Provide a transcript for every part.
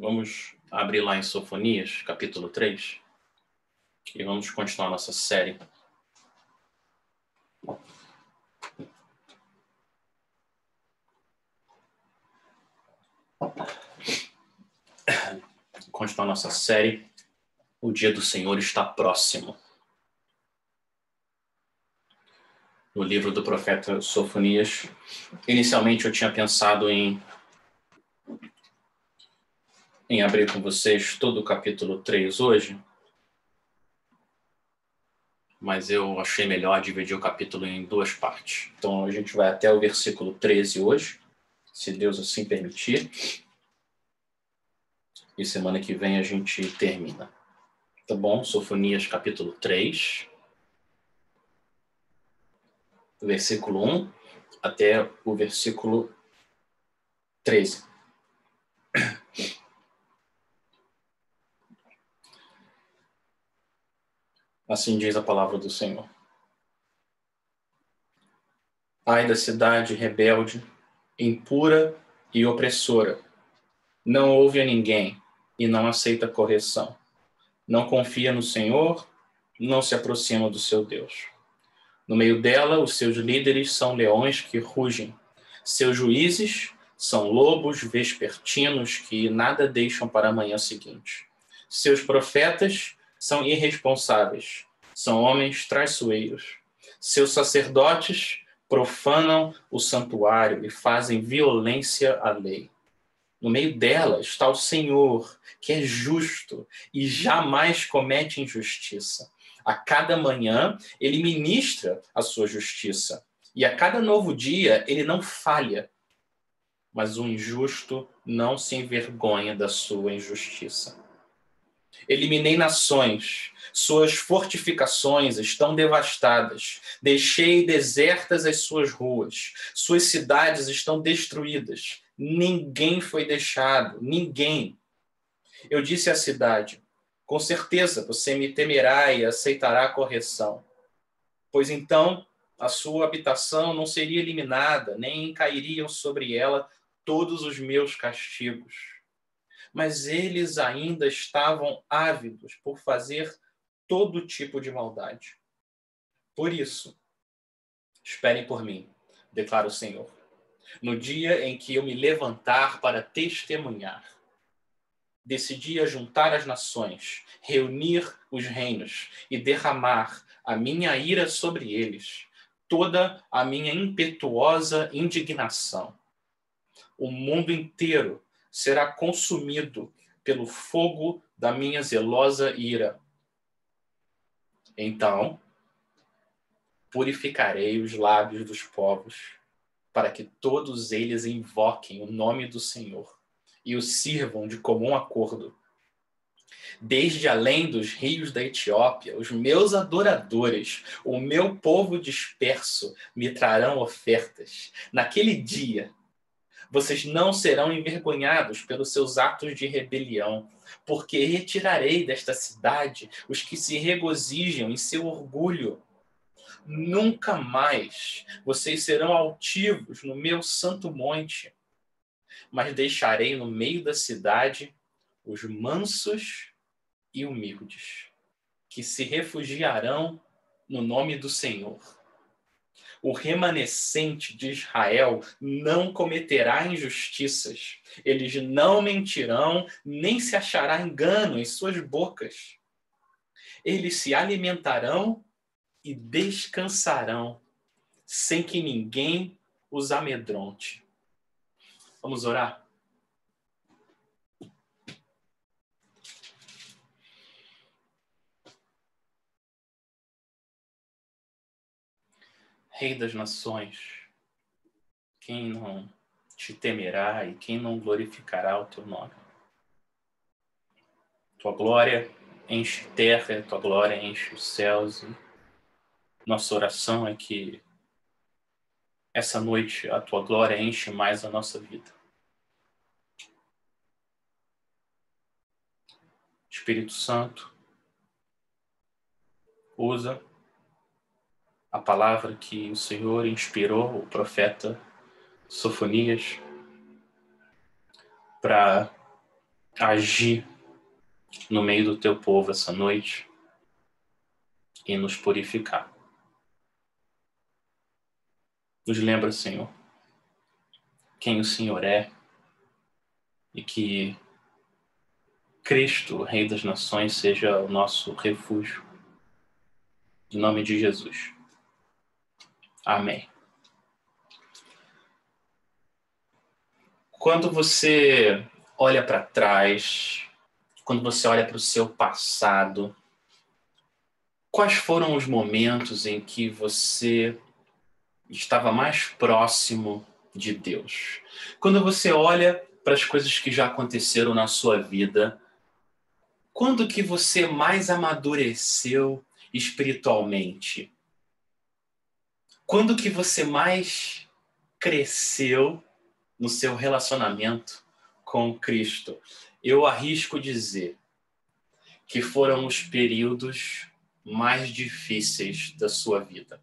Vamos abrir lá em Sofonias, capítulo 3, e vamos continuar nossa série. Continuar nossa série. O dia do Senhor está próximo. No livro do profeta Sofonias. Inicialmente eu tinha pensado em em abrir com vocês todo o capítulo 3 hoje, mas eu achei melhor dividir o capítulo em duas partes. Então a gente vai até o versículo 13 hoje, se Deus assim permitir. E semana que vem a gente termina. Tá bom? Sofonias capítulo 3, versículo 1 até o versículo 13. Assim diz a palavra do Senhor. Ai da cidade rebelde, impura e opressora. Não ouve a ninguém e não aceita correção. Não confia no Senhor, não se aproxima do seu Deus. No meio dela, os seus líderes são leões que rugem. Seus juízes são lobos vespertinos que nada deixam para a manhã seguinte. Seus profetas são irresponsáveis, são homens traiçoeiros. Seus sacerdotes profanam o santuário e fazem violência à lei. No meio dela está o Senhor, que é justo e jamais comete injustiça. A cada manhã ele ministra a sua justiça, e a cada novo dia ele não falha. Mas o injusto não se envergonha da sua injustiça. Eliminei nações, suas fortificações estão devastadas. Deixei desertas as suas ruas, suas cidades estão destruídas. Ninguém foi deixado, ninguém. Eu disse à cidade: Com certeza você me temerá e aceitará a correção. Pois então a sua habitação não seria eliminada, nem cairiam sobre ela todos os meus castigos mas eles ainda estavam ávidos por fazer todo tipo de maldade. Por isso, esperem por mim, declara o Senhor, no dia em que eu me levantar para testemunhar. Decidi juntar as nações, reunir os reinos e derramar a minha ira sobre eles, toda a minha impetuosa indignação. O mundo inteiro será consumido pelo fogo da minha zelosa ira. Então, purificarei os lábios dos povos, para que todos eles invoquem o nome do Senhor e o sirvam de comum acordo. Desde além dos rios da Etiópia, os meus adoradores, o meu povo disperso, me trarão ofertas. Naquele dia, vocês não serão envergonhados pelos seus atos de rebelião, porque retirarei desta cidade os que se regozijam em seu orgulho. Nunca mais vocês serão altivos no meu santo monte, mas deixarei no meio da cidade os mansos e humildes, que se refugiarão no nome do Senhor o remanescente de Israel não cometerá injustiças, eles não mentirão, nem se achará engano em suas bocas. Eles se alimentarão e descansarão, sem que ninguém os amedronte. Vamos orar? Rei das nações, quem não te temerá e quem não glorificará o teu nome? Tua glória enche terra, tua glória enche os céus. E nossa oração é que essa noite a tua glória enche mais a nossa vida. Espírito Santo, usa a palavra que o Senhor inspirou o profeta Sofonias para agir no meio do teu povo essa noite e nos purificar. Nos lembra, Senhor, quem o Senhor é e que Cristo, Rei das Nações, seja o nosso refúgio. Em nome de Jesus. Amém. Quando você olha para trás, quando você olha para o seu passado, quais foram os momentos em que você estava mais próximo de Deus? Quando você olha para as coisas que já aconteceram na sua vida, quando que você mais amadureceu espiritualmente? Quando que você mais cresceu no seu relacionamento com Cristo? Eu arrisco dizer que foram os períodos mais difíceis da sua vida.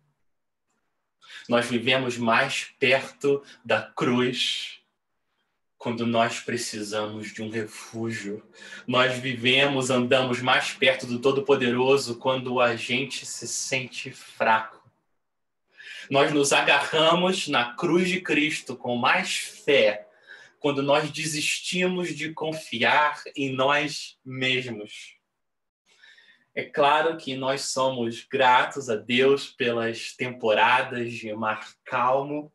Nós vivemos mais perto da cruz quando nós precisamos de um refúgio. Nós vivemos, andamos mais perto do Todo-Poderoso quando a gente se sente fraco. Nós nos agarramos na cruz de Cristo com mais fé quando nós desistimos de confiar em nós mesmos. É claro que nós somos gratos a Deus pelas temporadas de mar calmo,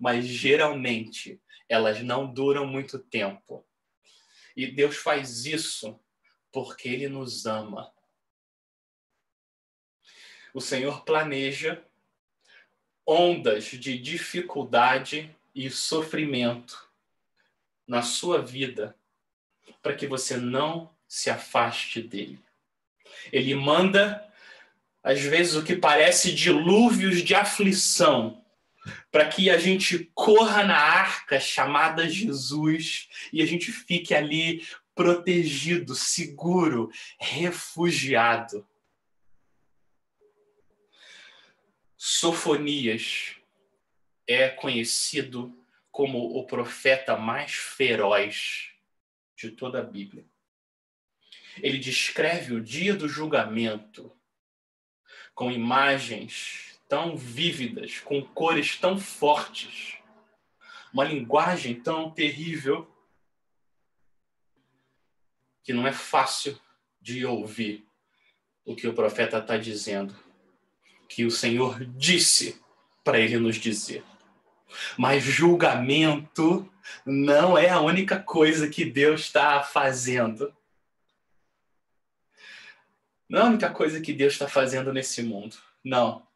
mas geralmente elas não duram muito tempo. E Deus faz isso porque Ele nos ama. O Senhor planeja ondas de dificuldade e sofrimento na sua vida para que você não se afaste dele. Ele manda, às vezes, o que parece dilúvios de aflição para que a gente corra na arca chamada Jesus e a gente fique ali protegido, seguro, refugiado. Sofonias é conhecido como o profeta mais feroz de toda a Bíblia. Ele descreve o dia do julgamento com imagens tão vívidas, com cores tão fortes, uma linguagem tão terrível, que não é fácil de ouvir o que o profeta está dizendo, que o Senhor disse para ele nos dizer. Mas julgamento não é a única coisa que Deus está fazendo. Não é a única coisa que Deus está fazendo nesse mundo. Não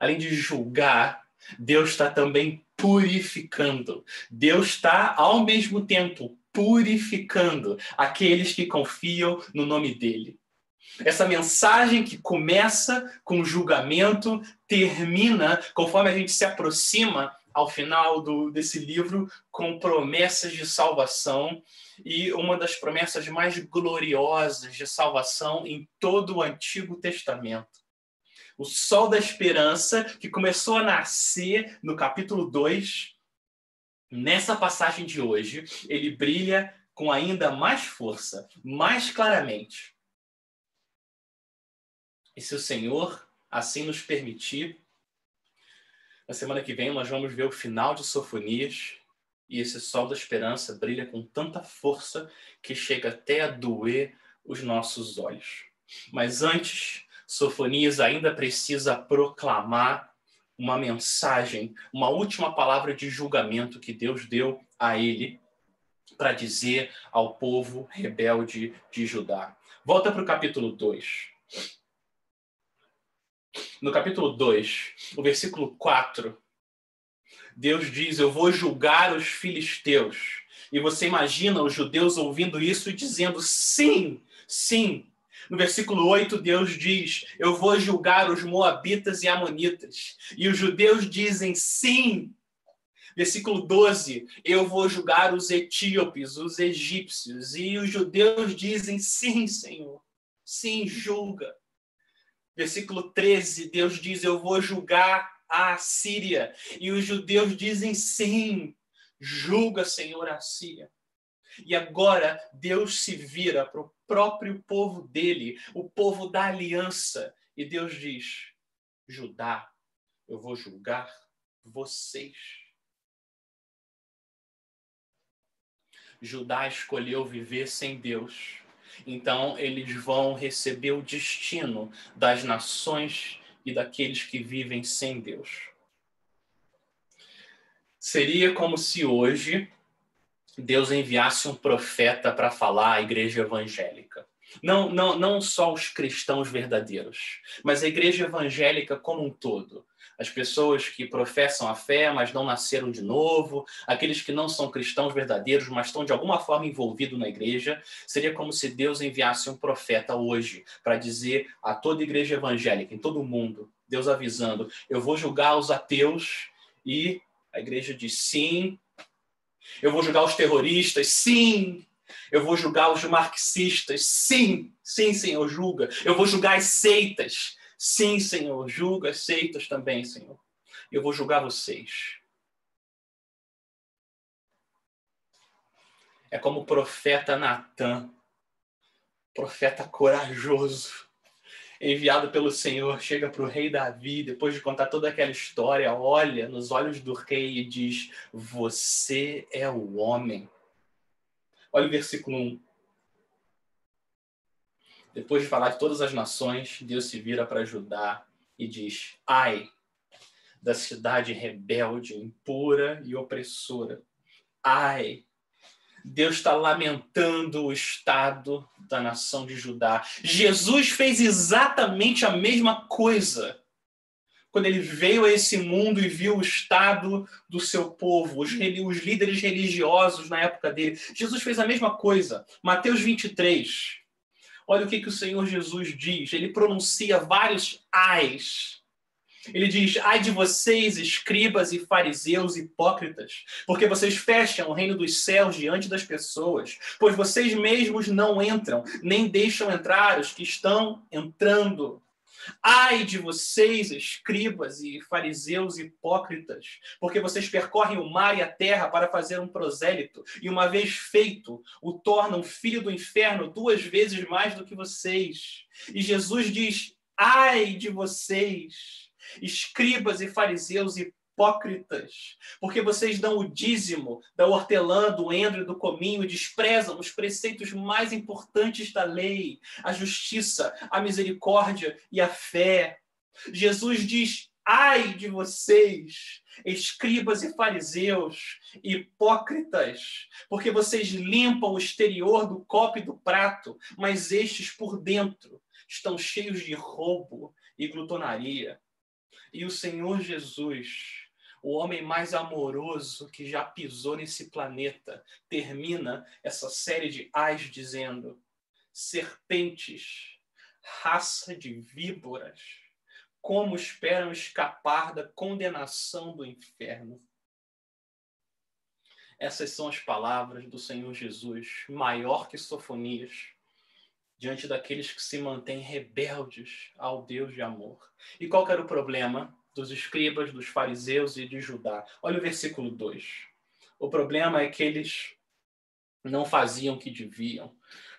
além de julgar, Deus está também purificando. Deus está, ao mesmo tempo, purificando aqueles que confiam no nome dele. Essa mensagem que começa com julgamento, termina, conforme a gente se aproxima ao final do, desse livro, com promessas de salvação e uma das promessas mais gloriosas de salvação em todo o Antigo Testamento o sol da esperança que começou a nascer no capítulo 2, nessa passagem de hoje, ele brilha com ainda mais força, mais claramente. E se o Senhor assim nos permitir, na semana que vem nós vamos ver o final de Sofonias e esse sol da esperança brilha com tanta força que chega até a doer os nossos olhos. Mas antes, Sofonias ainda precisa proclamar uma mensagem, uma última palavra de julgamento que Deus deu a ele para dizer ao povo rebelde de Judá. Volta para o capítulo 2. No capítulo 2, o versículo 4, Deus diz: Eu vou julgar os filisteus. E você imagina os judeus ouvindo isso e dizendo: Sim, sim, no versículo 8, Deus diz: Eu vou julgar os moabitas e amonitas. E os judeus dizem: Sim. Versículo 12: Eu vou julgar os etíopes, os egípcios. E os judeus dizem: Sim, Senhor. Sim, julga. Versículo 13: Deus diz: Eu vou julgar a Síria. E os judeus dizem: Sim, julga, Senhor, a Síria. E agora Deus se vira para o próprio povo dele, o povo da aliança. E Deus diz: Judá, eu vou julgar vocês. Judá escolheu viver sem Deus. Então eles vão receber o destino das nações e daqueles que vivem sem Deus. Seria como se hoje Deus enviasse um profeta para falar à igreja evangélica. Não, não, não só os cristãos verdadeiros, mas a igreja evangélica como um todo. As pessoas que professam a fé, mas não nasceram de novo, aqueles que não são cristãos verdadeiros, mas estão de alguma forma envolvidos na igreja. Seria como se Deus enviasse um profeta hoje para dizer a toda igreja evangélica, em todo o mundo, Deus avisando: eu vou julgar os ateus e a igreja diz sim. Eu vou julgar os terroristas, sim. Eu vou julgar os marxistas, sim. Sim, Senhor, julga. Eu vou julgar as seitas. Sim, Senhor, julga as seitas também, Senhor. Eu vou julgar vocês. É como o profeta Natan, profeta corajoso enviado pelo Senhor, chega para o rei Davi, depois de contar toda aquela história, olha nos olhos do rei e diz: Você é o homem. Olha o versículo 1. Depois de falar de todas as nações, Deus se vira para Judá e diz: Ai da cidade rebelde, impura e opressora. Ai Deus está lamentando o estado da nação de Judá. Jesus fez exatamente a mesma coisa quando ele veio a esse mundo e viu o estado do seu povo, os, os líderes religiosos na época dele. Jesus fez a mesma coisa. Mateus 23. Olha o que, que o Senhor Jesus diz. Ele pronuncia vários ais ele diz: Ai de vocês, escribas e fariseus hipócritas, porque vocês fecham o reino dos céus diante das pessoas, pois vocês mesmos não entram, nem deixam entrar os que estão entrando. Ai de vocês, escribas e fariseus hipócritas, porque vocês percorrem o mar e a terra para fazer um prosélito, e uma vez feito, o tornam filho do inferno duas vezes mais do que vocês. E Jesus diz: Ai de vocês escribas e fariseus hipócritas, porque vocês dão o dízimo da hortelã, do endro e do cominho desprezam os preceitos mais importantes da lei, a justiça, a misericórdia e a fé. Jesus diz: Ai de vocês, escribas e fariseus, hipócritas, porque vocês limpam o exterior do copo e do prato, mas estes por dentro estão cheios de roubo e glutonaria. E o Senhor Jesus, o homem mais amoroso que já pisou nesse planeta, termina essa série de ais dizendo: serpentes, raça de víboras, como esperam escapar da condenação do inferno? Essas são as palavras do Senhor Jesus, maior que sofonias, diante daqueles que se mantêm rebeldes ao Deus de amor. E qual era o problema dos escribas, dos fariseus e de Judá? Olha o versículo 2. O problema é que eles não faziam o que deviam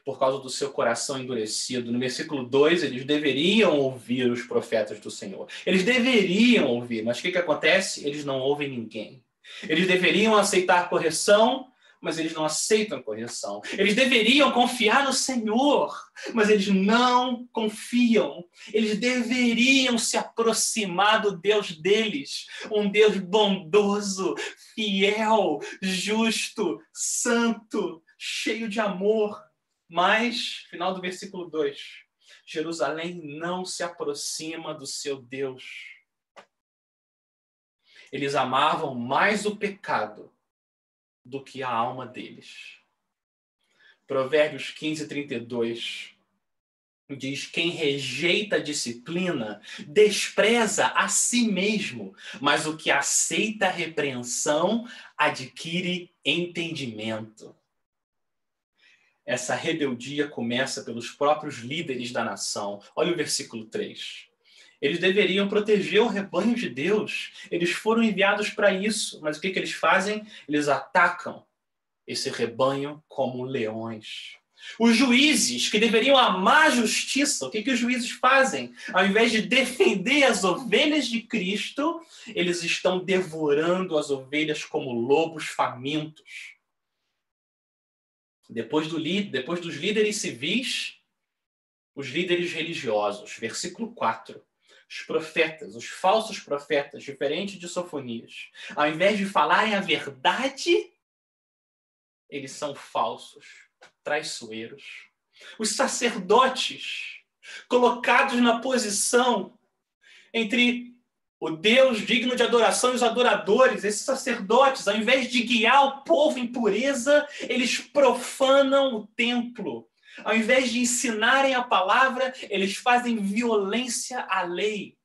por causa do seu coração endurecido. No versículo 2, eles deveriam ouvir os profetas do Senhor. Eles deveriam ouvir, mas o que, que acontece? Eles não ouvem ninguém. Eles deveriam aceitar correção, mas eles não aceitam correção. Eles deveriam confiar no Senhor, mas eles não confiam. Eles deveriam se aproximar do Deus deles, um Deus bondoso, fiel, justo, santo, cheio de amor. Mas, final do versículo 2, Jerusalém não se aproxima do seu Deus. Eles amavam mais o pecado do que a alma deles. Provérbios 15, 32 diz: Quem rejeita a disciplina despreza a si mesmo, mas o que aceita a repreensão adquire entendimento. Essa rebeldia começa pelos próprios líderes da nação. Olha o versículo 3. Eles deveriam proteger o rebanho de Deus. Eles foram enviados para isso. Mas o que, que eles fazem? Eles atacam esse rebanho como leões. Os juízes, que deveriam amar a justiça, o que, que os juízes fazem? Ao invés de defender as ovelhas de Cristo, eles estão devorando as ovelhas como lobos famintos. Depois, do, depois dos líderes civis, os líderes religiosos. Versículo 4. Os profetas, os falsos profetas, diferente de Sofonias, ao invés de falarem a verdade, eles são falsos, traiçoeiros. Os sacerdotes, colocados na posição entre o Deus digno de adoração e os adoradores, esses sacerdotes, ao invés de guiar o povo em pureza, eles profanam o templo. Ao invés de ensinarem a palavra, eles fazem violência à lei.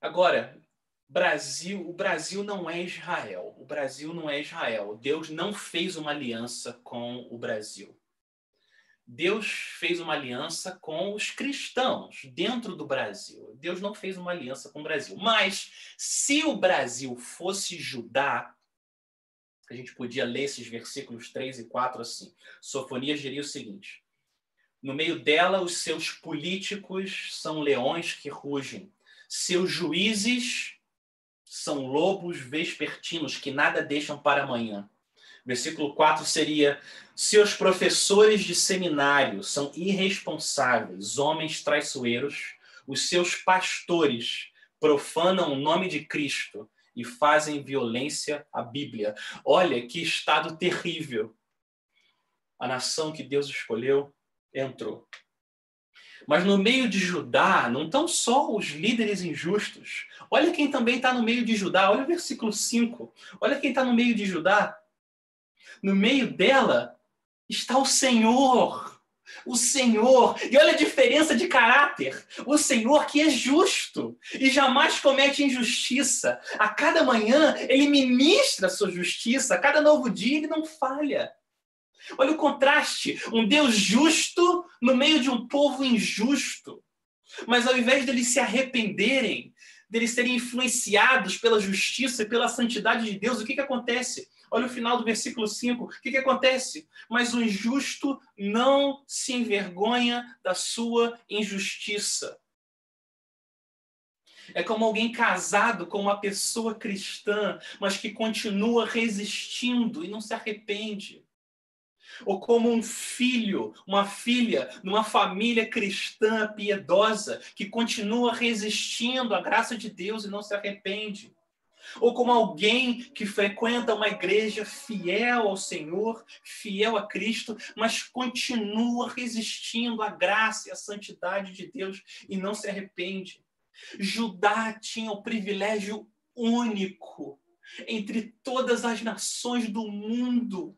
Agora, Brasil, o Brasil não é Israel. O Brasil não é Israel. Deus não fez uma aliança com o Brasil. Deus fez uma aliança com os cristãos dentro do Brasil. Deus não fez uma aliança com o Brasil. Mas se o Brasil fosse Judá, a gente podia ler esses versículos 3 e 4 assim. Sofonias diria o seguinte: No meio dela, os seus políticos são leões que rugem, seus juízes são lobos vespertinos que nada deixam para amanhã. Versículo 4 seria: Seus professores de seminário são irresponsáveis, homens traiçoeiros, os seus pastores profanam o nome de Cristo e fazem violência à Bíblia. Olha que estado terrível. A nação que Deus escolheu entrou. Mas no meio de Judá, não estão só os líderes injustos. Olha quem também está no meio de Judá. Olha o versículo 5. Olha quem está no meio de Judá. No meio dela está o Senhor o Senhor. E olha a diferença de caráter. O Senhor que é justo e jamais comete injustiça. A cada manhã ele ministra a sua justiça, a cada novo dia ele não falha. Olha o contraste, um Deus justo no meio de um povo injusto. Mas ao invés deles se arrependerem, deles serem influenciados pela justiça e pela santidade de Deus, o que, que acontece? Olha o final do versículo 5. O que, que acontece? Mas o injusto não se envergonha da sua injustiça. É como alguém casado com uma pessoa cristã, mas que continua resistindo e não se arrepende. Ou como um filho, uma filha numa família cristã piedosa que continua resistindo à graça de Deus e não se arrepende ou como alguém que frequenta uma igreja fiel ao Senhor, fiel a Cristo, mas continua resistindo à graça e à santidade de Deus e não se arrepende. Judá tinha o privilégio único entre todas as nações do mundo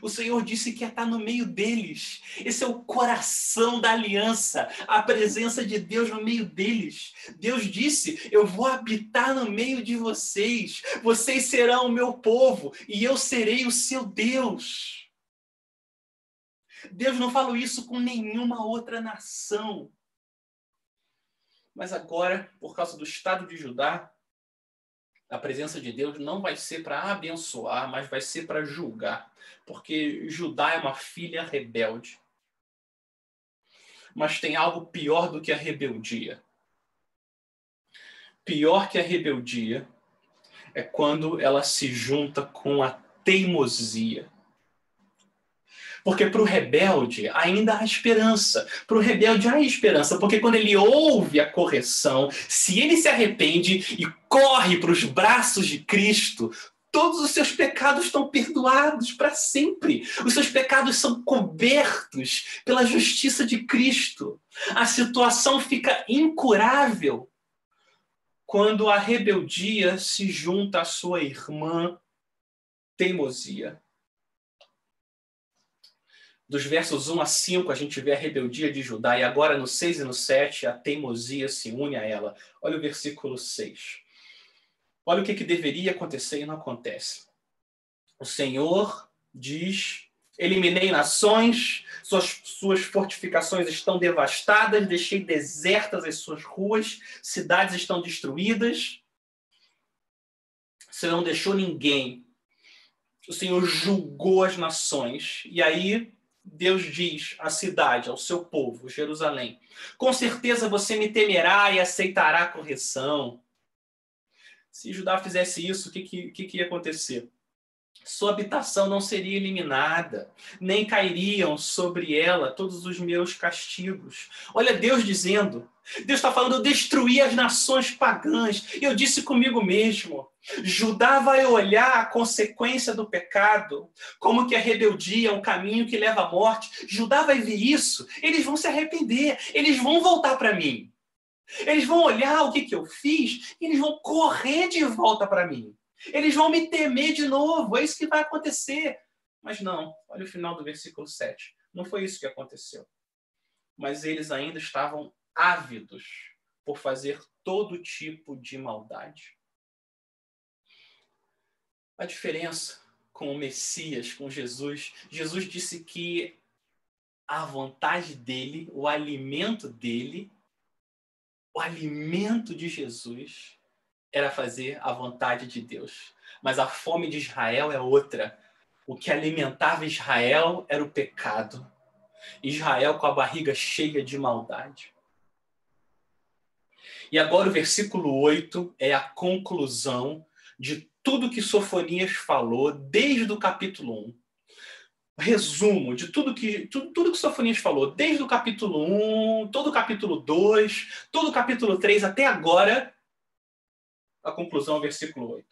o Senhor disse que ia estar no meio deles. Esse é o coração da aliança, a presença de Deus no meio deles. Deus disse: Eu vou habitar no meio de vocês, vocês serão o meu povo e eu serei o seu Deus. Deus não falou isso com nenhuma outra nação. Mas agora, por causa do estado de Judá, a presença de Deus não vai ser para abençoar, mas vai ser para julgar. Porque Judá é uma filha rebelde. Mas tem algo pior do que a rebeldia. Pior que a rebeldia é quando ela se junta com a teimosia. Porque para o rebelde ainda há esperança. Para o rebelde há esperança, porque quando ele ouve a correção, se ele se arrepende e corre para os braços de Cristo, todos os seus pecados estão perdoados para sempre. Os seus pecados são cobertos pela justiça de Cristo. A situação fica incurável quando a rebeldia se junta à sua irmã teimosia. Dos versos 1 a 5, a gente vê a rebeldia de Judá, e agora no 6 e no 7, a teimosia se une a ela. Olha o versículo 6. Olha o que, que deveria acontecer e não acontece. O Senhor diz: Eliminei nações, suas, suas fortificações estão devastadas, deixei desertas as suas ruas, cidades estão destruídas. Você não deixou ninguém. O Senhor julgou as nações. E aí Deus diz à cidade, ao seu povo, Jerusalém: Com certeza você me temerá e aceitará a correção. Se Judá fizesse isso, o que, que, que ia acontecer? Sua habitação não seria eliminada, nem cairiam sobre ela todos os meus castigos. Olha Deus dizendo: Deus está falando, eu destruí as nações pagãs. E eu disse comigo mesmo: Judá vai olhar a consequência do pecado, como que a rebeldia é um caminho que leva à morte. Judá vai ver isso, eles vão se arrepender, eles vão voltar para mim. Eles vão olhar o que, que eu fiz eles vão correr de volta para mim. Eles vão me temer de novo, é isso que vai acontecer. Mas não, olha o final do versículo 7. Não foi isso que aconteceu. Mas eles ainda estavam ávidos por fazer todo tipo de maldade. A diferença com o Messias, com Jesus, Jesus disse que a vontade dele, o alimento dele, o alimento de Jesus era fazer a vontade de Deus. Mas a fome de Israel é outra. O que alimentava Israel era o pecado. Israel com a barriga cheia de maldade. E agora o versículo 8 é a conclusão de tudo que Sofonias falou desde o capítulo 1. Resumo de tudo que tudo, tudo que Sofonias falou, desde o capítulo 1, todo o capítulo 2, todo o capítulo 3 até agora, a conclusão, versículo 8.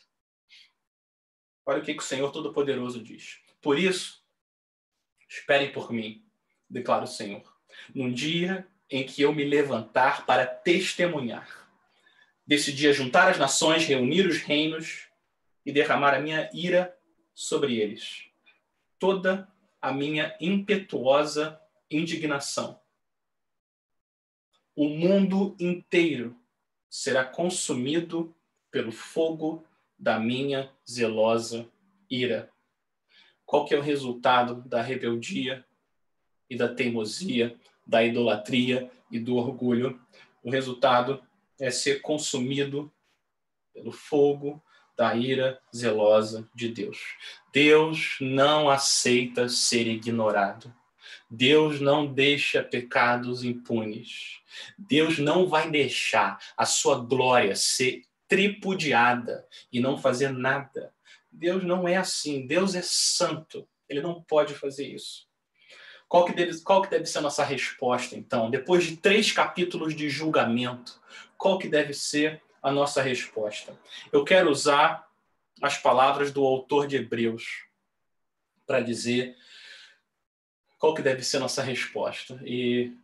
Olha o que, que o Senhor Todo-Poderoso diz. Por isso, esperem por mim, declara o Senhor, num dia em que eu me levantar para testemunhar. Decidi juntar as nações, reunir os reinos e derramar a minha ira sobre eles. Toda a minha impetuosa indignação. O mundo inteiro será consumido pelo fogo da minha zelosa ira. Qual que é o resultado da rebeldia e da teimosia, da idolatria e do orgulho? O resultado é ser consumido pelo fogo da ira zelosa de Deus. Deus não aceita ser ignorado. Deus não deixa pecados impunes. Deus não vai deixar a sua glória ser tripudiada e não fazer nada. Deus não é assim. Deus é santo. Ele não pode fazer isso. Qual que, deve, qual que deve ser a nossa resposta, então? Depois de três capítulos de julgamento, qual que deve ser a nossa resposta. Eu quero usar as palavras do autor de Hebreus para dizer qual que deve ser a nossa resposta. E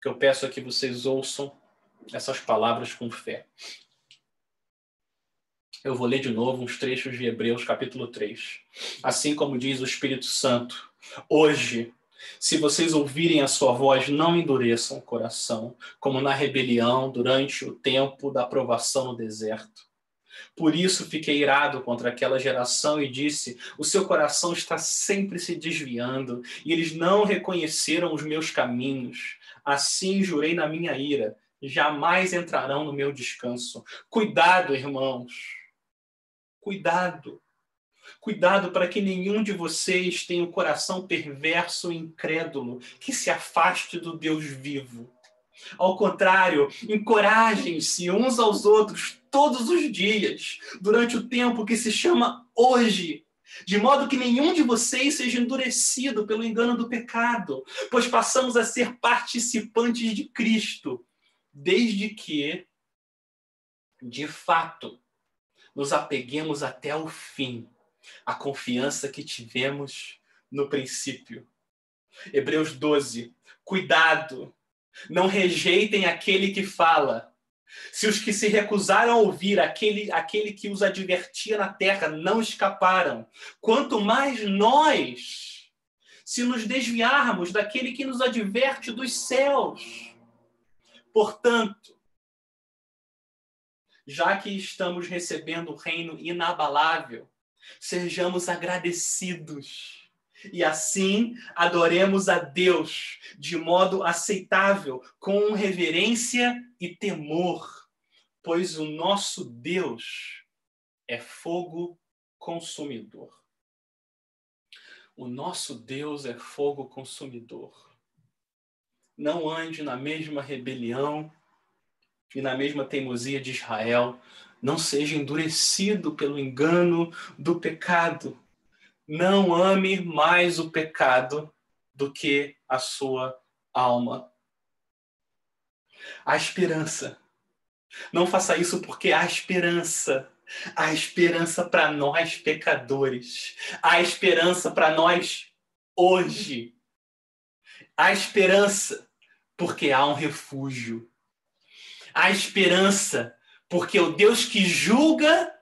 que eu peço é que vocês ouçam essas palavras com fé. Eu vou ler de novo uns trechos de Hebreus, capítulo 3. Assim como diz o Espírito Santo, hoje se vocês ouvirem a sua voz, não endureçam o coração, como na rebelião durante o tempo da provação no deserto. Por isso fiquei irado contra aquela geração e disse: O seu coração está sempre se desviando, e eles não reconheceram os meus caminhos. Assim jurei na minha ira: jamais entrarão no meu descanso. Cuidado, irmãos. Cuidado Cuidado para que nenhum de vocês tenha um coração perverso e incrédulo, que se afaste do Deus vivo. Ao contrário, encorajem-se uns aos outros todos os dias, durante o tempo que se chama hoje, de modo que nenhum de vocês seja endurecido pelo engano do pecado, pois passamos a ser participantes de Cristo, desde que, de fato, nos apeguemos até o fim a confiança que tivemos no princípio. Hebreus 12. Cuidado, não rejeitem aquele que fala. Se os que se recusaram a ouvir aquele, aquele que os advertia na terra não escaparam, quanto mais nós, se nos desviarmos daquele que nos adverte dos céus. Portanto, já que estamos recebendo o reino inabalável, Sejamos agradecidos. E assim adoremos a Deus de modo aceitável, com reverência e temor, pois o nosso Deus é fogo consumidor. O nosso Deus é fogo consumidor. Não ande na mesma rebelião e na mesma teimosia de Israel. Não seja endurecido pelo engano do pecado. Não ame mais o pecado do que a sua alma. A esperança. Não faça isso porque há esperança. Há esperança para nós pecadores. Há esperança para nós hoje. Há esperança porque há um refúgio. Há esperança porque o Deus que julga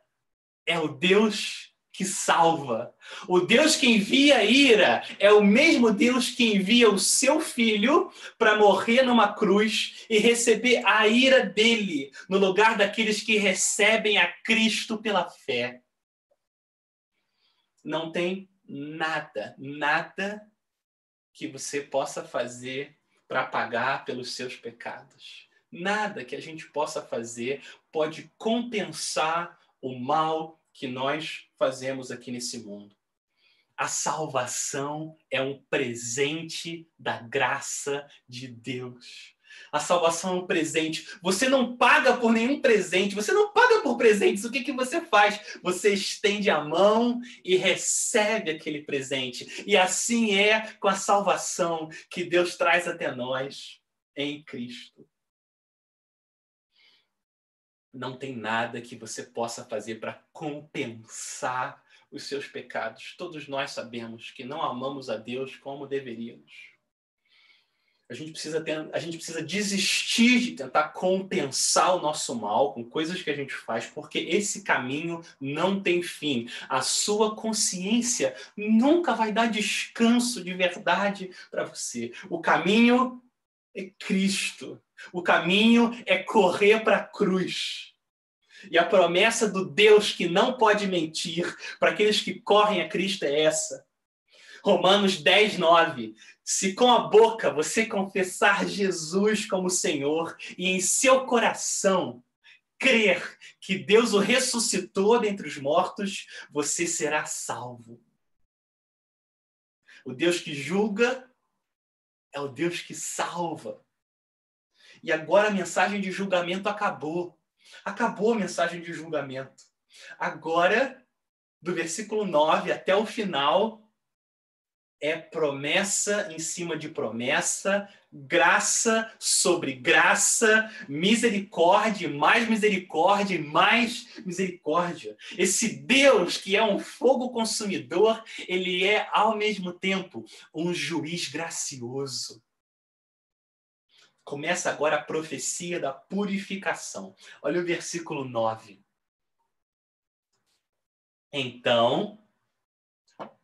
é o Deus que salva. O Deus que envia ira é o mesmo Deus que envia o seu filho para morrer numa cruz e receber a ira dele no lugar daqueles que recebem a Cristo pela fé. Não tem nada, nada que você possa fazer para pagar pelos seus pecados. Nada que a gente possa fazer pode compensar o mal que nós fazemos aqui nesse mundo. A salvação é um presente da graça de Deus. A salvação é um presente. Você não paga por nenhum presente, você não paga por presentes. O que, que você faz? Você estende a mão e recebe aquele presente. E assim é com a salvação que Deus traz até nós em Cristo não tem nada que você possa fazer para compensar os seus pecados. Todos nós sabemos que não amamos a Deus como deveríamos. A gente precisa ter, a gente precisa desistir de tentar compensar o nosso mal com coisas que a gente faz, porque esse caminho não tem fim. A sua consciência nunca vai dar descanso de verdade para você. O caminho é Cristo. O caminho é correr para a cruz. E a promessa do Deus que não pode mentir para aqueles que correm a Cristo é essa. Romanos 10, 9. Se com a boca você confessar Jesus como Senhor e em seu coração crer que Deus o ressuscitou dentre os mortos, você será salvo. O Deus que julga é o Deus que salva. E agora a mensagem de julgamento acabou. Acabou a mensagem de julgamento. Agora, do versículo 9 até o final, é promessa em cima de promessa, graça sobre graça, misericórdia, mais misericórdia, mais misericórdia. Esse Deus que é um fogo consumidor, ele é ao mesmo tempo um juiz gracioso. Começa agora a profecia da purificação. Olha o versículo 9. Então,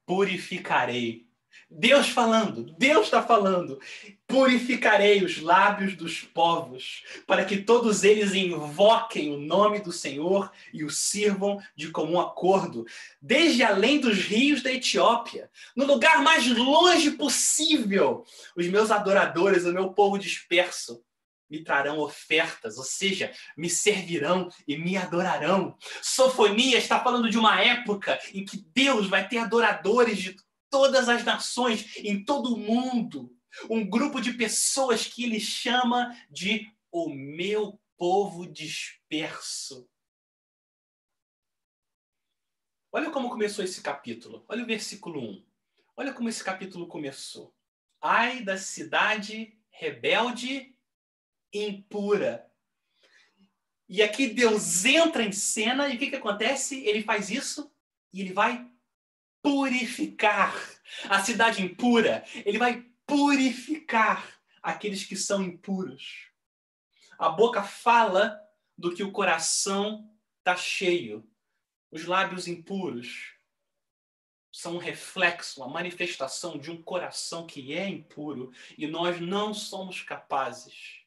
purificarei Deus falando, Deus está falando. Purificarei os lábios dos povos, para que todos eles invoquem o nome do Senhor e o sirvam de comum acordo, desde além dos rios da Etiópia, no lugar mais longe possível. Os meus adoradores, o meu povo disperso, me trarão ofertas, ou seja, me servirão e me adorarão. Sofonia está falando de uma época em que Deus vai ter adoradores de todas as nações, em todo o mundo. Um grupo de pessoas que ele chama de o meu povo disperso. Olha como começou esse capítulo. Olha o versículo 1. Olha como esse capítulo começou. Ai da cidade rebelde impura. E aqui Deus entra em cena e o que, que acontece? Ele faz isso e ele vai purificar a cidade impura. Ele vai purificar aqueles que são impuros. A boca fala do que o coração está cheio. Os lábios impuros são um reflexo, uma manifestação de um coração que é impuro e nós não somos capazes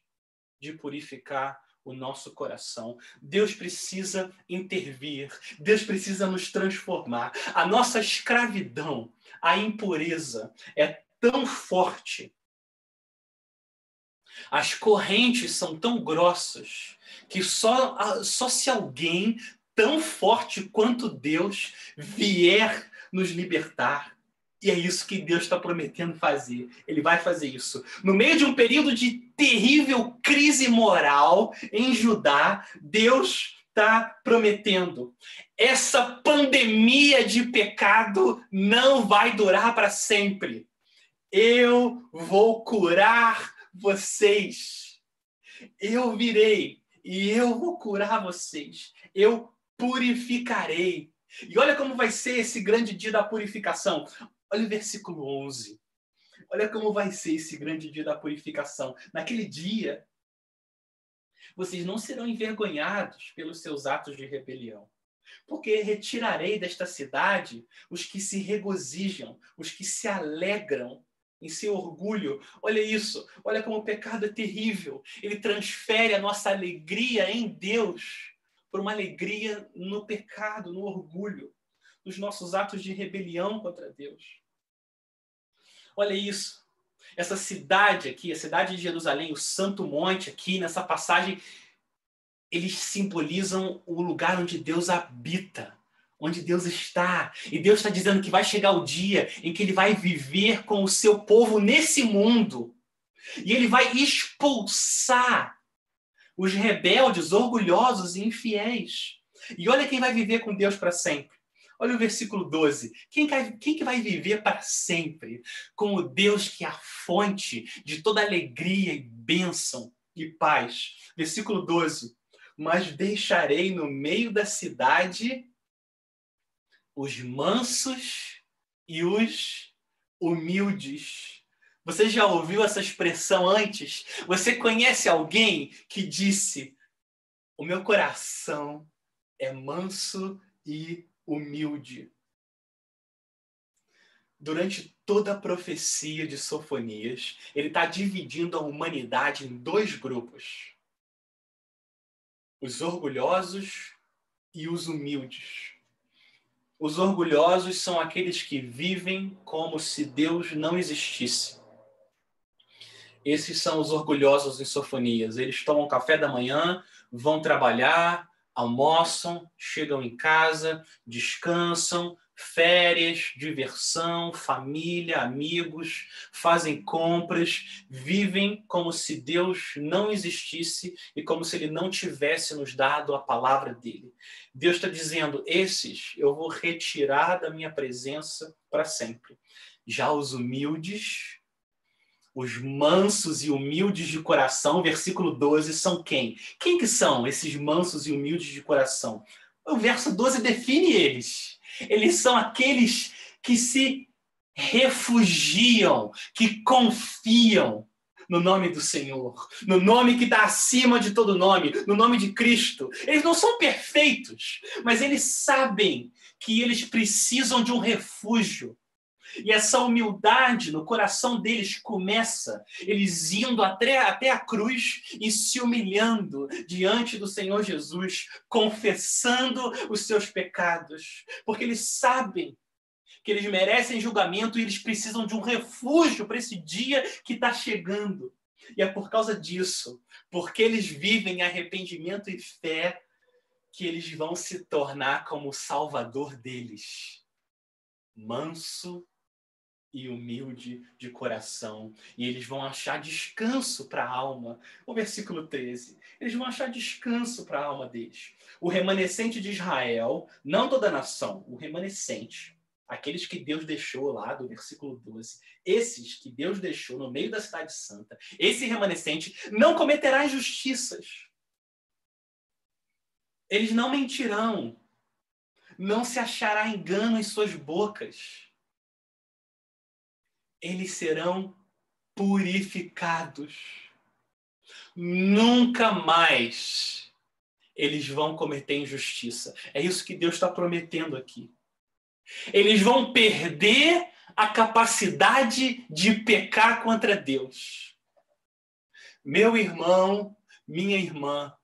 de purificar o nosso coração. Deus precisa intervir, Deus precisa nos transformar. A nossa escravidão, a impureza é tão forte. As correntes são tão grossas que só, só se alguém tão forte quanto Deus vier nos libertar. E é isso que Deus está prometendo fazer. Ele vai fazer isso. No meio de um período de terrível crise moral em Judá, Deus está prometendo. Essa pandemia de pecado não vai durar para sempre. Eu vou curar vocês. Eu virei e eu vou curar vocês. Eu purificarei. E olha como vai ser esse grande dia da purificação. Olha o versículo 11. Olha como vai ser esse grande dia da purificação. Naquele dia, vocês não serão envergonhados pelos seus atos de rebelião. Porque retirarei desta cidade os que se regozijam, os que se alegram em seu orgulho. Olha isso, olha como o pecado é terrível. Ele transfere a nossa alegria em Deus por uma alegria no pecado, no orgulho, nos nossos atos de rebelião contra Deus. Olha isso. Essa cidade aqui, a cidade de Jerusalém, o Santo Monte aqui, nessa passagem, eles simbolizam o lugar onde Deus habita, onde Deus está. E Deus está dizendo que vai chegar o dia em que ele vai viver com o seu povo nesse mundo. E ele vai expulsar os rebeldes, orgulhosos e infiéis. E olha quem vai viver com Deus para sempre. Olha o versículo 12. Quem, quem que vai viver para sempre com o Deus que é a fonte de toda alegria e bênção e paz? Versículo 12. Mas deixarei no meio da cidade os mansos e os humildes. Você já ouviu essa expressão antes? Você conhece alguém que disse: O meu coração é manso e humilde. Durante toda a profecia de Sofonias, ele está dividindo a humanidade em dois grupos: os orgulhosos e os humildes. Os orgulhosos são aqueles que vivem como se Deus não existisse. Esses são os orgulhosos em Sofonias. Eles tomam café da manhã, vão trabalhar, almoçam, chegam em casa, descansam, férias, diversão, família, amigos, fazem compras, vivem como se Deus não existisse e como se Ele não tivesse nos dado a palavra dele. Deus está dizendo: esses eu vou retirar da minha presença para sempre. Já os humildes, os mansos e humildes de coração, versículo 12, são quem? Quem que são esses mansos e humildes de coração? O verso 12 define eles. Eles são aqueles que se refugiam, que confiam no nome do Senhor, no nome que está acima de todo nome, no nome de Cristo. Eles não são perfeitos, mas eles sabem que eles precisam de um refúgio e essa humildade no coração deles começa, eles indo até, até a cruz e se humilhando diante do Senhor Jesus, confessando os seus pecados, porque eles sabem que eles merecem julgamento e eles precisam de um refúgio para esse dia que está chegando. E é por causa disso, porque eles vivem arrependimento e fé, que eles vão se tornar como o Salvador deles. Manso e humilde de coração, e eles vão achar descanso para a alma. O versículo 13. Eles vão achar descanso para a alma deles. O remanescente de Israel, não toda a nação, o remanescente, aqueles que Deus deixou lá do versículo 12, esses que Deus deixou no meio da cidade santa, esse remanescente não cometerá injustiças. Eles não mentirão. Não se achará engano em suas bocas eles serão purificados. Nunca mais eles vão cometer injustiça. É isso que Deus está prometendo aqui. Eles vão perder a capacidade de pecar contra Deus. Meu irmão, minha irmã,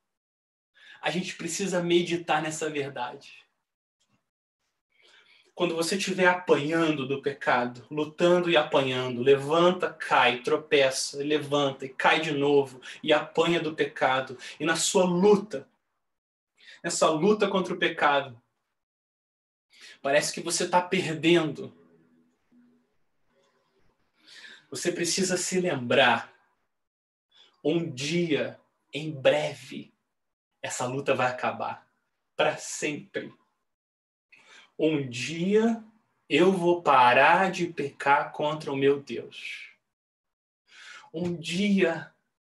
a gente precisa meditar nessa verdade quando você estiver apanhando do pecado, lutando e apanhando, levanta, cai, tropeça, levanta e cai de novo e apanha do pecado, e na sua luta, nessa luta contra o pecado. Parece que você está perdendo. Você precisa se lembrar. Um dia, em breve, essa luta vai acabar. Para sempre. Um dia eu vou parar de pecar contra o meu Deus. Um dia,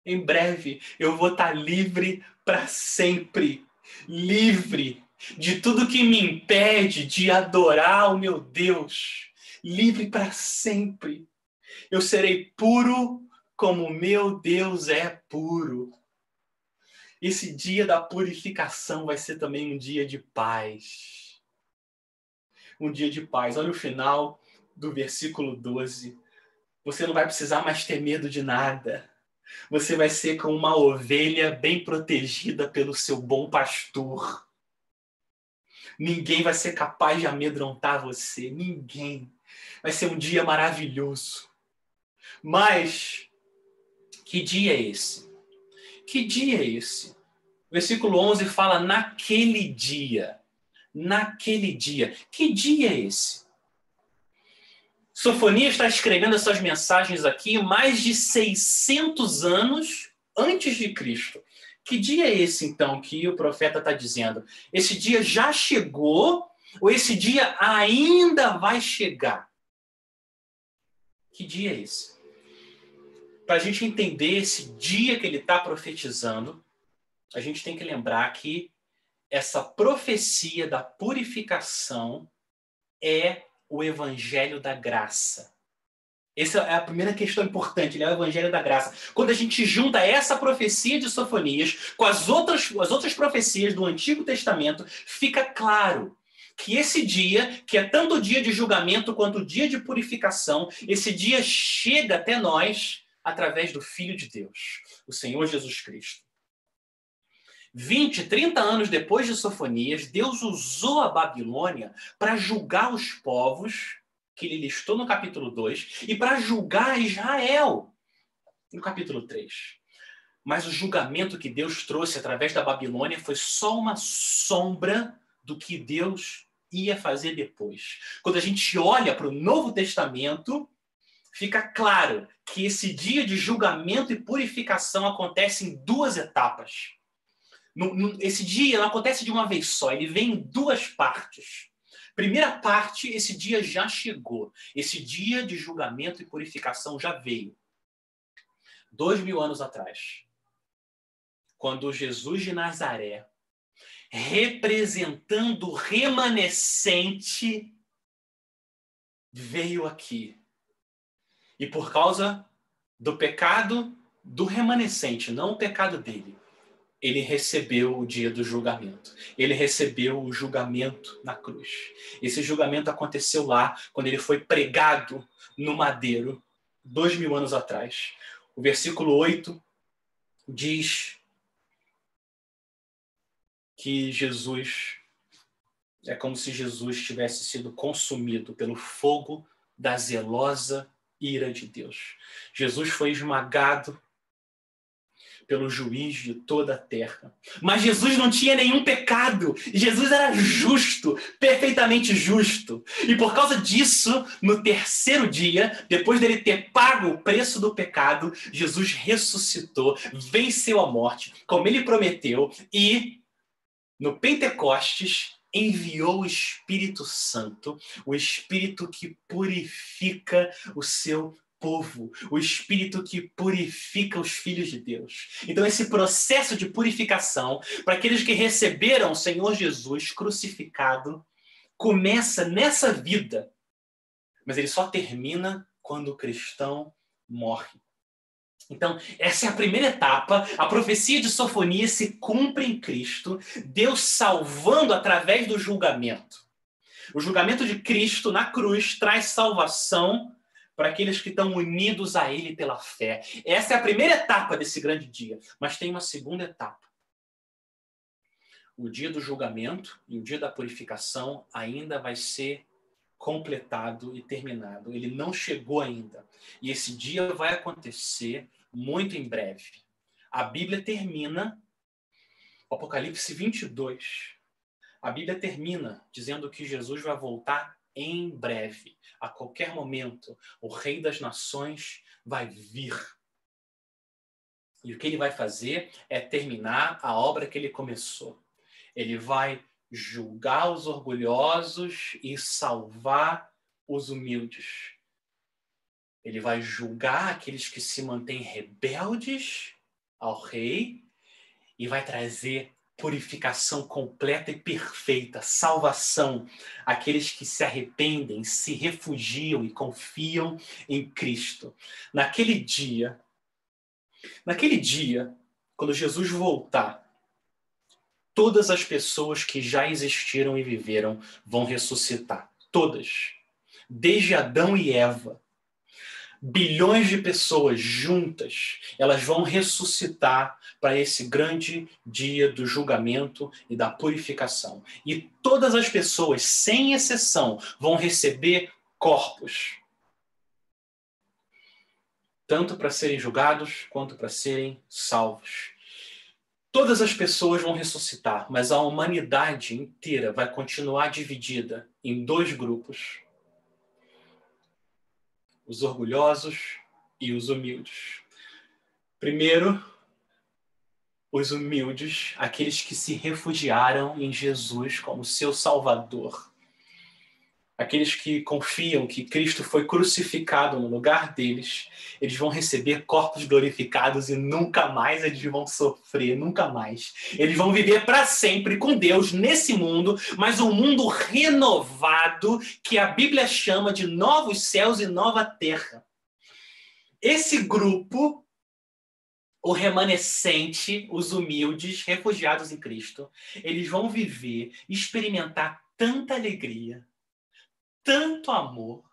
em breve, eu vou estar livre para sempre. Livre de tudo que me impede de adorar o meu Deus. Livre para sempre. Eu serei puro como meu Deus é puro. Esse dia da purificação vai ser também um dia de paz. Um dia de paz. Olha o final do versículo 12. Você não vai precisar mais ter medo de nada. Você vai ser como uma ovelha bem protegida pelo seu bom pastor. Ninguém vai ser capaz de amedrontar você. Ninguém. Vai ser um dia maravilhoso. Mas, que dia é esse? Que dia é esse? Versículo 11 fala: naquele dia. Naquele dia. Que dia é esse? Sofonia está escrevendo essas mensagens aqui mais de 600 anos antes de Cristo. Que dia é esse, então, que o profeta está dizendo? Esse dia já chegou ou esse dia ainda vai chegar? Que dia é esse? Para a gente entender esse dia que ele está profetizando, a gente tem que lembrar que essa profecia da purificação é o evangelho da graça. Essa é a primeira questão importante, é o evangelho da graça. Quando a gente junta essa profecia de Sofonias com as outras, as outras profecias do Antigo Testamento, fica claro que esse dia, que é tanto o dia de julgamento quanto o dia de purificação, esse dia chega até nós através do Filho de Deus, o Senhor Jesus Cristo. 20, 30 anos depois de Sofonias, Deus usou a Babilônia para julgar os povos que ele listou no capítulo 2 e para julgar Israel no capítulo 3. Mas o julgamento que Deus trouxe através da Babilônia foi só uma sombra do que Deus ia fazer depois. Quando a gente olha para o Novo Testamento, fica claro que esse dia de julgamento e purificação acontece em duas etapas. No, esse dia não acontece de uma vez só, ele vem em duas partes. Primeira parte, esse dia já chegou. Esse dia de julgamento e purificação já veio. Dois mil anos atrás, quando Jesus de Nazaré, representando o remanescente, veio aqui. E por causa do pecado do remanescente, não o pecado dele, ele recebeu o dia do julgamento. Ele recebeu o julgamento na cruz. Esse julgamento aconteceu lá, quando ele foi pregado no madeiro, dois mil anos atrás. O versículo 8 diz que Jesus é como se Jesus tivesse sido consumido pelo fogo da zelosa ira de Deus. Jesus foi esmagado pelo juiz de toda a terra. Mas Jesus não tinha nenhum pecado. Jesus era justo, perfeitamente justo. E por causa disso, no terceiro dia, depois dele ter pago o preço do pecado, Jesus ressuscitou, venceu a morte, como ele prometeu, e no Pentecostes enviou o Espírito Santo, o Espírito que purifica o seu povo, o espírito que purifica os filhos de Deus. Então, esse processo de purificação, para aqueles que receberam o Senhor Jesus crucificado, começa nessa vida, mas ele só termina quando o cristão morre. Então, essa é a primeira etapa. A profecia de Sofonia se cumpre em Cristo, Deus salvando através do julgamento. O julgamento de Cristo na cruz traz salvação para aqueles que estão unidos a Ele pela fé. Essa é a primeira etapa desse grande dia, mas tem uma segunda etapa. O dia do julgamento e o dia da purificação ainda vai ser completado e terminado. Ele não chegou ainda. E esse dia vai acontecer muito em breve. A Bíblia termina Apocalipse 22, a Bíblia termina dizendo que Jesus vai voltar em breve, a qualquer momento. O Rei das Nações vai vir. E o que ele vai fazer é terminar a obra que ele começou. Ele vai julgar os orgulhosos e salvar os humildes. Ele vai julgar aqueles que se mantêm rebeldes ao rei e vai trazer purificação completa e perfeita, salvação àqueles que se arrependem, se refugiam e confiam em Cristo. Naquele dia, naquele dia, quando Jesus voltar, todas as pessoas que já existiram e viveram vão ressuscitar. Todas. Desde Adão e Eva. Bilhões de pessoas juntas, elas vão ressuscitar para esse grande dia do julgamento e da purificação. E todas as pessoas, sem exceção, vão receber corpos. Tanto para serem julgados quanto para serem salvos. Todas as pessoas vão ressuscitar, mas a humanidade inteira vai continuar dividida em dois grupos: os orgulhosos e os humildes. Primeiro, os humildes, aqueles que se refugiaram em Jesus como seu Salvador aqueles que confiam que Cristo foi crucificado no lugar deles, eles vão receber corpos glorificados e nunca mais eles vão sofrer, nunca mais. Eles vão viver para sempre com Deus nesse mundo, mas um mundo renovado que a Bíblia chama de novos céus e nova terra. Esse grupo o remanescente, os humildes, refugiados em Cristo, eles vão viver, experimentar tanta alegria, tanto amor,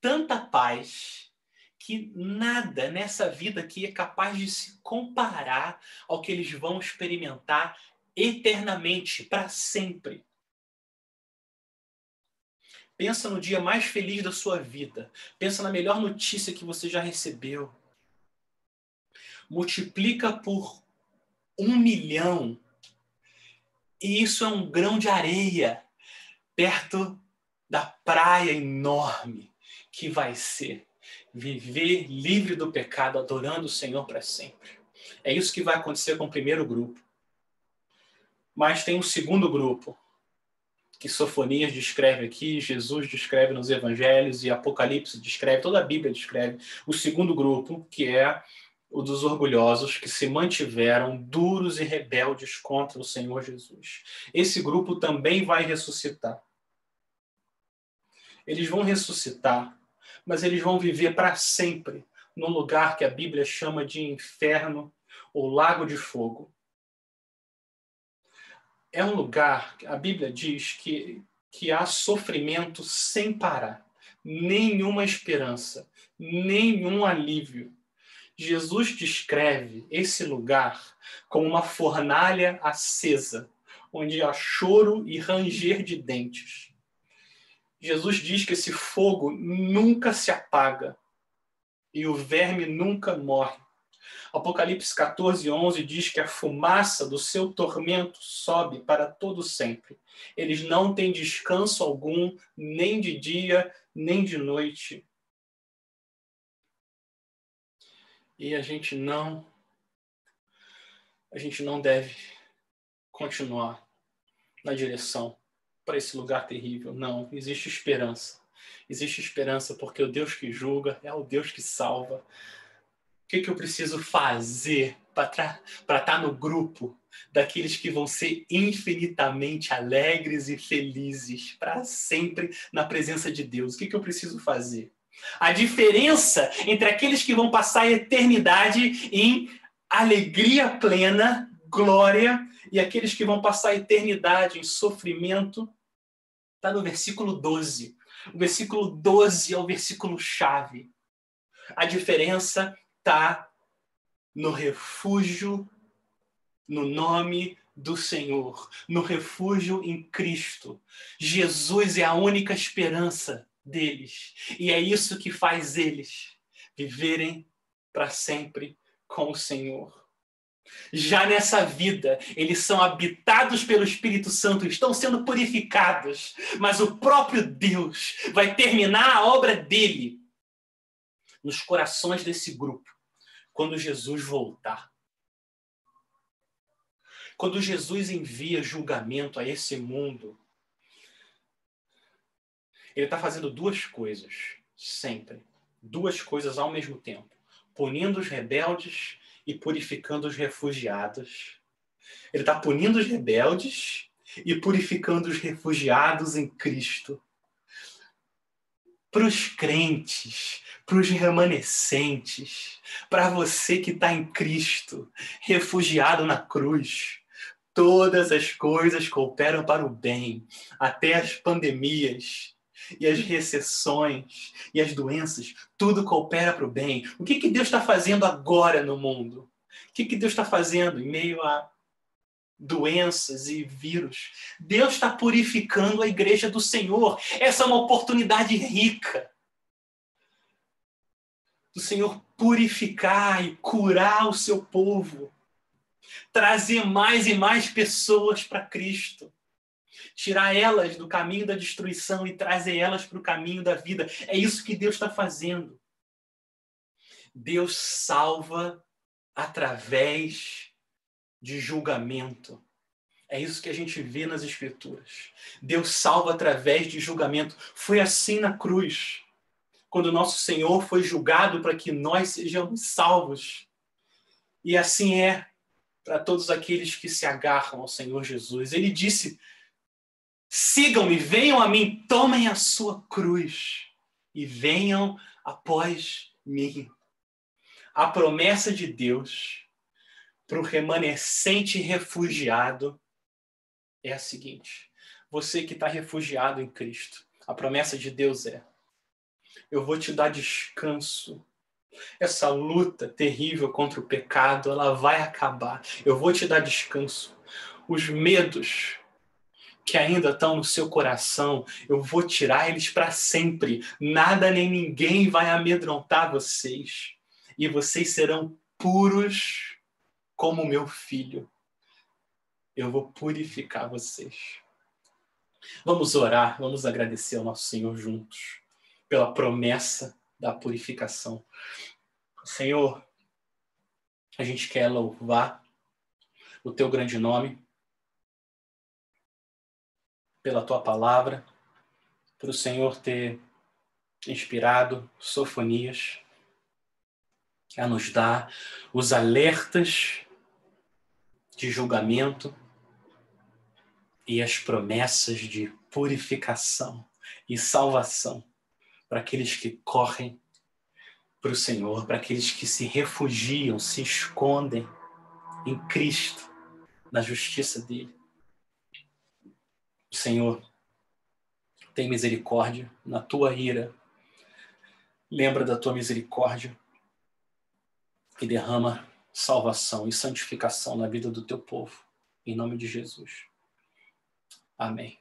tanta paz, que nada nessa vida aqui é capaz de se comparar ao que eles vão experimentar eternamente, para sempre. Pensa no dia mais feliz da sua vida. Pensa na melhor notícia que você já recebeu. Multiplica por um milhão. E isso é um grão de areia perto da praia enorme que vai ser viver livre do pecado, adorando o Senhor para sempre. É isso que vai acontecer com o primeiro grupo. Mas tem um segundo grupo, que Sofonias descreve aqui, Jesus descreve nos evangelhos e Apocalipse descreve, toda a Bíblia descreve. O segundo grupo, que é o dos orgulhosos que se mantiveram duros e rebeldes contra o Senhor Jesus. Esse grupo também vai ressuscitar eles vão ressuscitar, mas eles vão viver para sempre num lugar que a Bíblia chama de inferno ou lago de fogo. É um lugar, a Bíblia diz que, que há sofrimento sem parar, nenhuma esperança, nenhum alívio. Jesus descreve esse lugar como uma fornalha acesa, onde há choro e ranger de dentes. Jesus diz que esse fogo nunca se apaga e o verme nunca morre. Apocalipse 14, 11 diz que a fumaça do seu tormento sobe para todo sempre. Eles não têm descanso algum, nem de dia, nem de noite. E a gente não a gente não deve continuar na direção para esse lugar terrível. Não, existe esperança. Existe esperança porque o Deus que julga é o Deus que salva. O que, que eu preciso fazer para estar tá no grupo daqueles que vão ser infinitamente alegres e felizes para sempre na presença de Deus? O que, que eu preciso fazer? A diferença entre aqueles que vão passar a eternidade em alegria plena, glória, e aqueles que vão passar a eternidade em sofrimento, está no versículo 12. O versículo 12 é o versículo chave. A diferença está no refúgio, no nome do Senhor, no refúgio em Cristo. Jesus é a única esperança deles. E é isso que faz eles viverem para sempre com o Senhor. Já nessa vida, eles são habitados pelo Espírito Santo, estão sendo purificados, mas o próprio Deus vai terminar a obra dele nos corações desse grupo quando Jesus voltar. Quando Jesus envia julgamento a esse mundo, ele está fazendo duas coisas, sempre. Duas coisas ao mesmo tempo: punindo os rebeldes e purificando os refugiados. Ele está punindo os rebeldes e purificando os refugiados em Cristo. Para os crentes, para os remanescentes, para você que está em Cristo, refugiado na cruz, todas as coisas cooperam para o bem, até as pandemias, e as recessões e as doenças, tudo coopera para o bem. O que, que Deus está fazendo agora no mundo? O que, que Deus está fazendo em meio a doenças e vírus? Deus está purificando a igreja do Senhor. Essa é uma oportunidade rica do Senhor purificar e curar o seu povo, trazer mais e mais pessoas para Cristo tirar elas do caminho da destruição e trazer elas para o caminho da vida. É isso que Deus está fazendo. Deus salva através de julgamento. É isso que a gente vê nas Escrituras. Deus salva através de julgamento. Foi assim na cruz, quando nosso Senhor foi julgado para que nós sejamos salvos. E assim é para todos aqueles que se agarram ao Senhor Jesus. Ele disse Sigam-me, venham a mim, tomem a sua cruz e venham após mim. A promessa de Deus para o remanescente refugiado é a seguinte: você que está refugiado em Cristo, a promessa de Deus é: eu vou te dar descanso. Essa luta terrível contra o pecado, ela vai acabar. Eu vou te dar descanso. Os medos, que ainda estão no seu coração, eu vou tirar eles para sempre. Nada nem ninguém vai amedrontar vocês. E vocês serão puros como meu filho. Eu vou purificar vocês. Vamos orar, vamos agradecer ao nosso Senhor juntos pela promessa da purificação. Senhor, a gente quer louvar o teu grande nome pela tua palavra, por o Senhor ter inspirado Sofonias a nos dar os alertas de julgamento e as promessas de purificação e salvação para aqueles que correm para o Senhor, para aqueles que se refugiam, se escondem em Cristo, na justiça dele. Senhor, tem misericórdia na tua ira. Lembra da tua misericórdia e derrama salvação e santificação na vida do teu povo. Em nome de Jesus. Amém.